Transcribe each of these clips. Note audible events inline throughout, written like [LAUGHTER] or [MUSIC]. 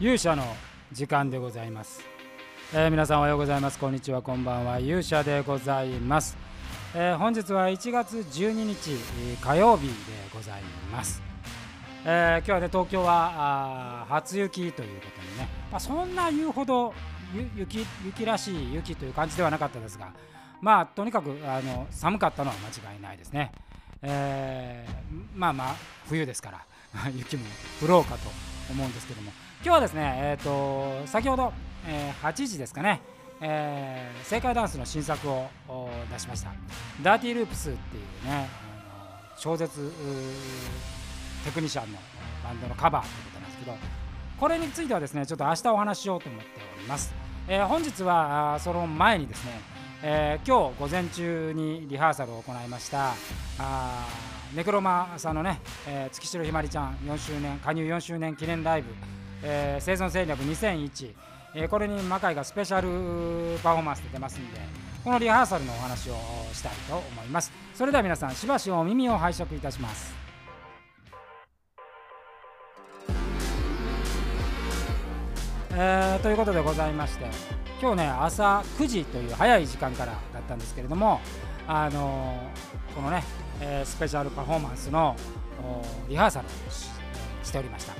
勇者の時間でございます、えー皆さんおはようございます。こんにちは。こんばんは。勇者でございます、えー本日は1月12日火曜日でございます、えー今日はね東京はあ初雪ということでね、まあ、そんな言うほど雪雪らしい雪という感じではなかったですがまあとにかくあの寒かったのは間違いないですね、えーまあまあ冬ですから [LAUGHS] 雪も降ろうかと思うんですけども。今日はですね、えー、と先ほど、えー8時ですかね、えー正解ダンスの新作を出しました「ダーティーループス」っていうねあの超絶テクニシャンのバンドのカバーということなんですけどこれについてはですねちょっと明日お話ししようと思っております、えー本日はその前にですね、えー今日午前中にリハーサルを行いましたあネクロマさんのね、えー月城ひまりちゃん4周年加入4周年記念ライブ、えー生存戦略2001、えーこれに魔界がスペシャルパフォーマンスで出ますんでこのリハーサルのお話をしたいと思います。それでは皆さんしばしお耳を拝借いたします。えーということでございまして今日ね朝9時という早い時間からだったんですけれどもあのーこのね、えースペシャルパフォーマンスのリハーサルをしておりました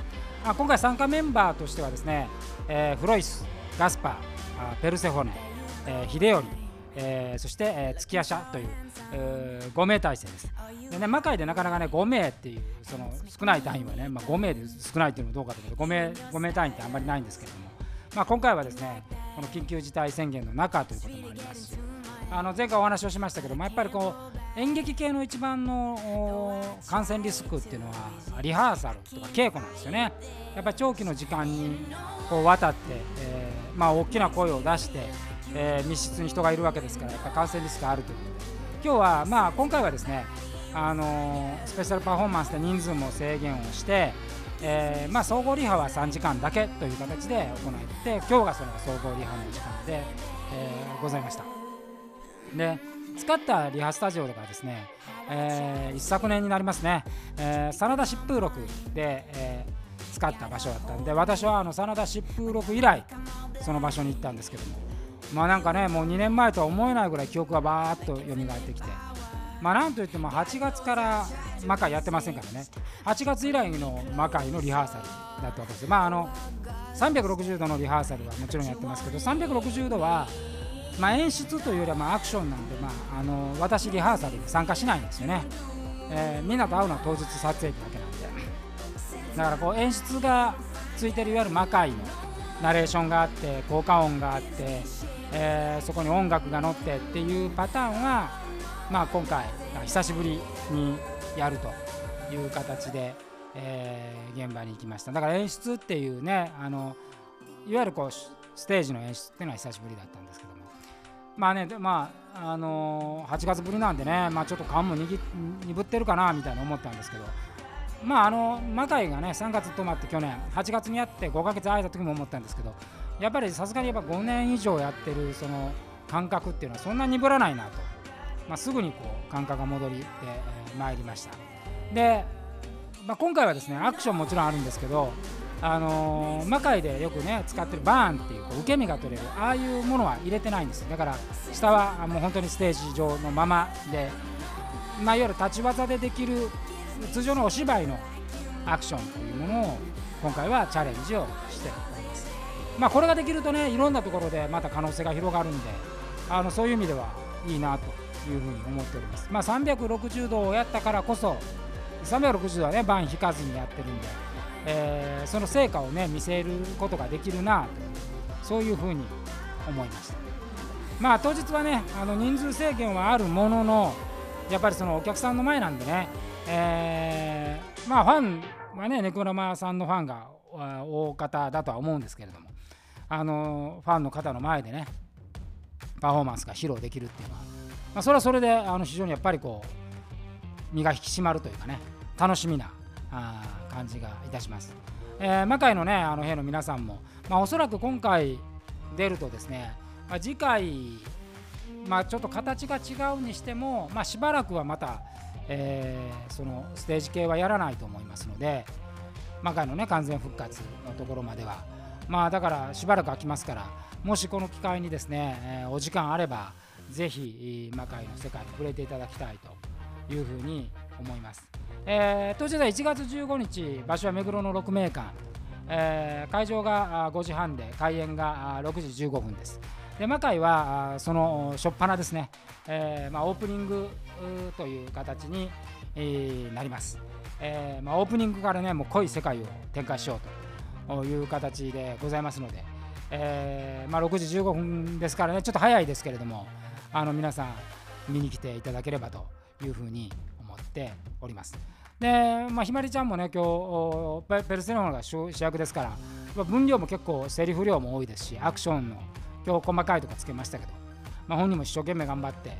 あ今回参加メンバーとしてはですね、えーフロイスガスパーペルセホネ、えー秀頼えーそして、えー月夜叉という、えー5名体制です。でね、魔界でなかなかね5名っていうその少ない単位はね、まあ、5名で少ないっていうのもどうかというと5名 ,5 名単位ってあんまりないんですけれども、まあ、今回はですねこの緊急事態宣言の中ということもありますしあの前回お話をしましたけどもやっぱりこう演劇系の一番の感染リスクっていうのはリハーサルとか稽古なんですよね。やっぱり長期の時間にこう渡って、えーまあ、大きな声を出して、えー密室に人がいるわけですからやっぱ感染リスクがあるということで今日は、まあ、今回はですね、あのスペシャルパフォーマンスで人数も制限をして、えーまあ、総合リハは3時間だけという形で行って今日がその総合リハの時間で、えーございました。で使ったリハスタジオがですね、えー一昨年になりますね、えー真田疾風録で、えー使った場所だったんで私はあの真田疾風録以来その場所に行ったんですけども。まあなんかねもう2年前とは思えないぐらい記憶がバーッと蘇ってきて。まあなんといっても8月から魔界やってませんからね。8月以来の魔界のリハーサルだったわけですよ。まああの360度のリハーサルはもちろんやってますけど360度はまあ、演出というよりはまあアクションなんで、まあ、あの私リハーサルに参加しないんですよね、えーみんなと会うのは当日撮影日だけなんで。だからこう演出がついてるいわゆる魔界のナレーションがあって効果音があって、えーそこに音楽が乗ってっていうパターンは、まあ、今回久しぶりにやるという形で、えー現場に行きました。だから演出っていうねあのいわゆるこうステージの演出っていうのは久しぶりだったんですけどまあね、でまああのー8月ぶりなんでね、まあ、ちょっと勘も鈍ってるかなみたいな思ったんですけど、まああの魔界がね3月止まって去年8月にやって5ヶ月空いた時も思ったんですけどやっぱりさすがにやっぱ5年以上やってるその感覚っていうのはそんなに鈍らないなと、まあ、すぐにこう感覚が戻りで、えー参りました。で、まあ、今回はですねアクションもちろんあるんですけどあのー魔界でよくね使ってるバーンっていうこう受け身が取れるああいうものは入れてないんですだから下はもう本当にステージ上のままで、まあ、いわゆる立ち技でできる通常のお芝居のアクションというものを今回はチャレンジをしております、まあ、これができるとねいろんなところでまた可能性が広がるんであのそういう意味ではいいなというふうに思っております、まあ、360度をやったからこそ360度はねバン引かずにやってるんで、えーその成果をね見せることができるなとそういうふうに思いました。まあ当日はねあの人数制限はあるもののやっぱりそのお客さんの前なんでね、えーまあファンはねネクラマさんのファンが大方だとは思うんですけれどもあのファンの方の前でねパフォーマンスが披露できるっていうのは、まあ、それはそれであの非常にやっぱりこう身が引き締まるというかね楽しみなあ感じがいたします。えー魔界のねあの兵の皆さんも、まあ、おそらく今回出るとですね、まあ、次回、まあ、ちょっと形が違うにしても、まあ、しばらくはまた、えーそのステージ系はやらないと思いますので魔界のね完全復活のところまではまあだからしばらく空きますからもしこの機会にですね、えー、お時間あればぜひ魔界の世界に触れていただきたいというふうに思います、えー、当時は1月15日場所は目黒の6名館、えー、会場が5時半で開演が6時15分です。で魔界はその初っ端ですね、えーまあ、オープニングという形に、えー、なります、えーまあ、オープニングからねもう濃い世界を展開しようという形でございますので、えーまあ、6時15分ですからねちょっと早いですけれどもあの皆さん見に来ていただければというふうに思っております。で、まあ、ひまりちゃんもね今日ペルセロナが主役ですから分量も結構セリフ量も多いですしアクションの今日細かいとかつけましたけど、まあ、本人も一生懸命頑張って、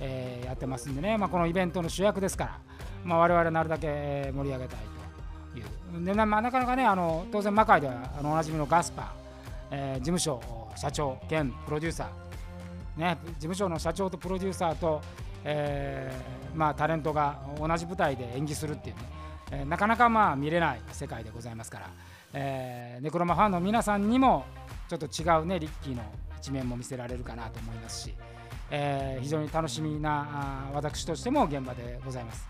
えー、やってますんでね、まあ、このイベントの主役ですから、まあ、我々なるだけ盛り上げたいという。で、まあ、なかなかねあの当然魔界ではあのおなじみのガスパ、えー、事務所社長兼プロデューサー、ね、事務所の社長とプロデューサーと、えーまあ、タレントが同じ舞台で演技するっていうね、えー、なかなかまあ見れない世界でございますから、えー、ネクロマファンの皆さんにもちょっと違うねリッキーの一面も見せられるかなと思いますし、えー、非常に楽しみなあ私としても現場でございます、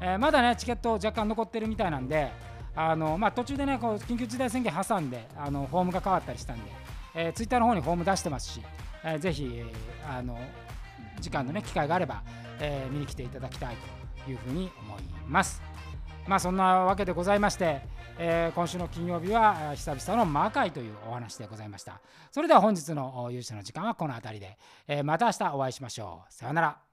えー、まだねチケット若干残ってるみたいなんであの、まあ、途中でねこう緊急事態宣言挟んであのフォームが変わったりしたんで、えー、ツイッターの方にフォーム出してますし、えー、ぜひ、えー、あの時間のね機会があれば、えー、見に来ていただきたいというふうに思います。まあそんなわけでございましてえー、今週の金曜日は久々の魔界というお話でございました。それでは本日の勇者の時間はこの辺りで、えー、また明日お会いしましょう。さようなら。